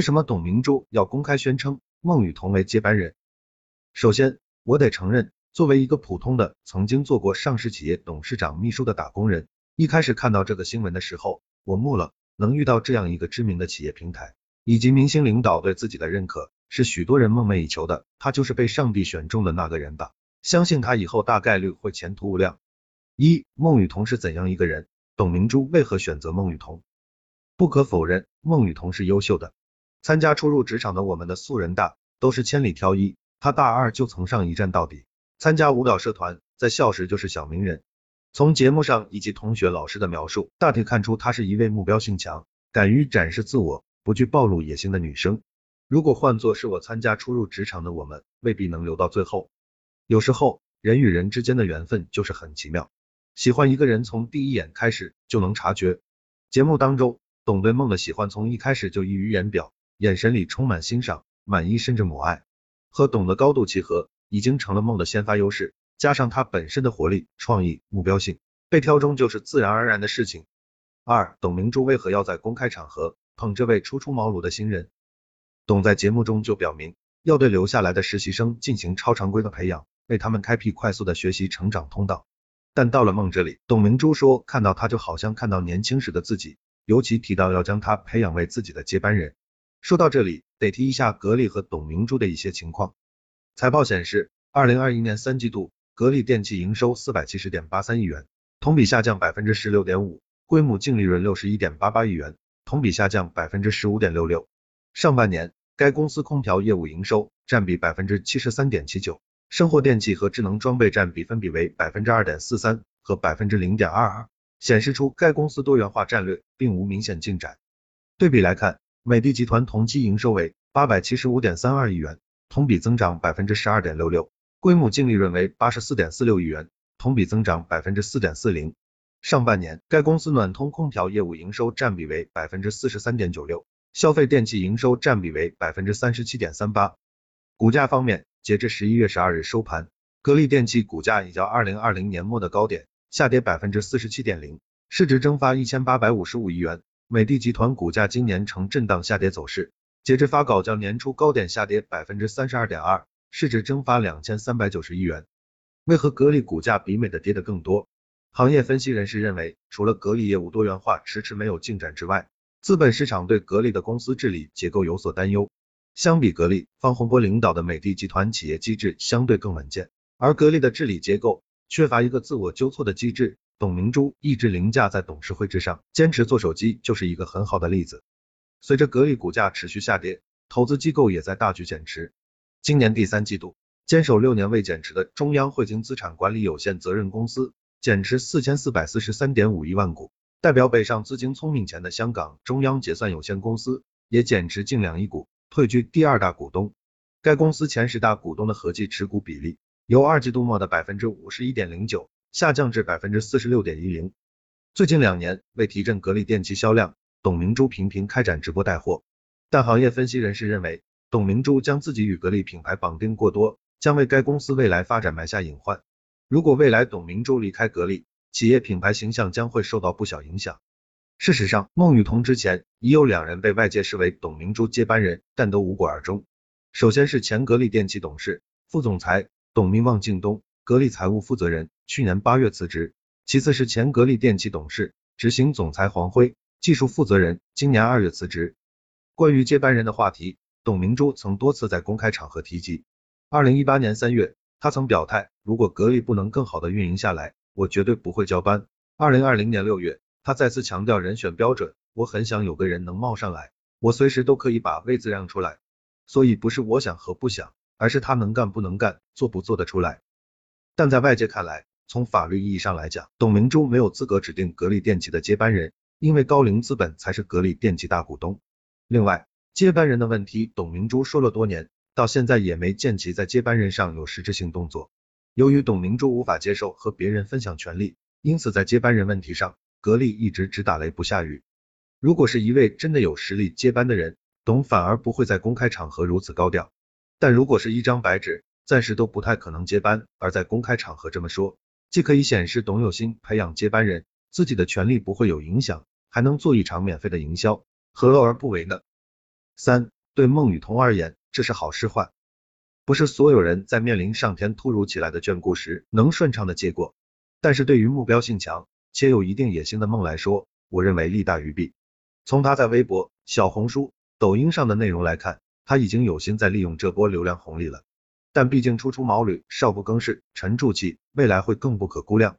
为什么董明珠要公开宣称孟羽童为接班人？首先，我得承认，作为一个普通的曾经做过上市企业董事长秘书的打工人，一开始看到这个新闻的时候，我木了。能遇到这样一个知名的企业平台，以及明星领导对自己的认可，是许多人梦寐以求的。他就是被上帝选中的那个人吧？相信他以后大概率会前途无量。一，孟羽童是怎样一个人？董明珠为何选择孟羽童？不可否认，孟羽童是优秀的。参加初入职场的我们的素人大都是千里挑一，他大二就从上一战到底，参加舞蹈社团，在校时就是小名人。从节目上以及同学老师的描述，大体看出她是一位目标性强、敢于展示自我、不惧暴露野心的女生。如果换作是我参加初入职场的我们，未必能留到最后。有时候人与人之间的缘分就是很奇妙，喜欢一个人从第一眼开始就能察觉。节目当中，董对梦的喜欢从一开始就溢于言表。眼神里充满欣赏、满意，甚至母爱，和董的高度契合，已经成了梦的先发优势。加上他本身的活力、创意、目标性，被挑中就是自然而然的事情。二，董明珠为何要在公开场合捧这位初出茅庐的新人？董在节目中就表明，要对留下来的实习生进行超常规的培养，为他们开辟快速的学习成长通道。但到了梦这里，董明珠说，看到他就好像看到年轻时的自己，尤其提到要将他培养为自己的接班人。说到这里，得提一下格力和董明珠的一些情况。财报显示，二零二一年三季度，格力电器营收四百七十点八三亿元，同比下降百分之十六点五，规模净利润六十一点八八亿元，同比下降百分之十五点六六。上半年，该公司空调业务营收占比百分之七十三点七九，生活电器和智能装备占比分别为百分之二点四三和百分之零点二二，显示出该公司多元化战略并无明显进展。对比来看。美的集团同期营收为八百七十五点三二亿元，同比增长百分之十二点六六，规模净利润为八十四点四六亿元，同比增长百分之四点四零。上半年，该公司暖通空调业务营收占比为百分之四十三点九六，消费电器营收占比为百分之三十七点三八。股价方面，截至十一月十二日收盘，格力电器股价已较二零二零年末的高点下跌百分之四十七点零，市值蒸发一千八百五十五亿元。美的集团股价今年呈震荡下跌走势，截至发稿较年初高点下跌百分之三十二点二，市值蒸发两千三百九十亿元。为何格力股价比美的跌得更多？行业分析人士认为，除了格力业务多元化迟迟没有进展之外，资本市场对格力的公司治理结构有所担忧。相比格力，方洪波领导的美的集团企业机制相对更稳健，而格力的治理结构缺乏一个自我纠错的机制。董明珠一直凌驾在董事会之上，坚持做手机就是一个很好的例子。随着格力股价持续下跌，投资机构也在大举减持。今年第三季度，坚守六年未减持的中央汇金资产管理有限责任公司减持四千四百四十三点五一万股，代表北上资金聪明钱的香港中央结算有限公司也减持近两亿股，退居第二大股东。该公司前十大股东的合计持股比例由二季度末的百分之五十一点零九。下降至百分之四十六点一零。最近两年为提振格力电器销量，董明珠频频开展直播带货。但行业分析人士认为，董明珠将自己与格力品牌绑定过多，将为该公司未来发展埋下隐患。如果未来董明珠离开格力，企业品牌形象将会受到不小影响。事实上，孟羽童之前已有两人被外界视为董明珠接班人，但都无果而终。首先是前格力电器董事、副总裁董明旺敬东。格力财务负责人去年八月辞职，其次是前格力电器董事、执行总裁黄辉，技术负责人今年二月辞职。关于接班人的话题，董明珠曾多次在公开场合提及。二零一八年三月，他曾表态，如果格力不能更好的运营下来，我绝对不会交班。二零二零年六月，他再次强调人选标准，我很想有个人能冒上来，我随时都可以把位子让出来。所以不是我想和不想，而是他能干不能干，做不做得出来。但在外界看来，从法律意义上来讲，董明珠没有资格指定格力电器的接班人，因为高瓴资本才是格力电器大股东。另外，接班人的问题，董明珠说了多年，到现在也没见其在接班人上有实质性动作。由于董明珠无法接受和别人分享权力，因此在接班人问题上，格力一直只打雷不下雨。如果是一位真的有实力接班的人，董反而不会在公开场合如此高调。但如果是一张白纸，暂时都不太可能接班，而在公开场合这么说，既可以显示董有心培养接班人，自己的权利不会有影响，还能做一场免费的营销，何乐而不为呢？三，对孟雨桐而言，这是好是坏？不是所有人在面临上天突如其来的眷顾时能顺畅的接过，但是对于目标性强且有一定野心的孟来说，我认为利大于弊。从他在微博、小红书、抖音上的内容来看，他已经有心在利用这波流量红利了。但毕竟初出茅庐，少不更事，沉住气，未来会更不可估量。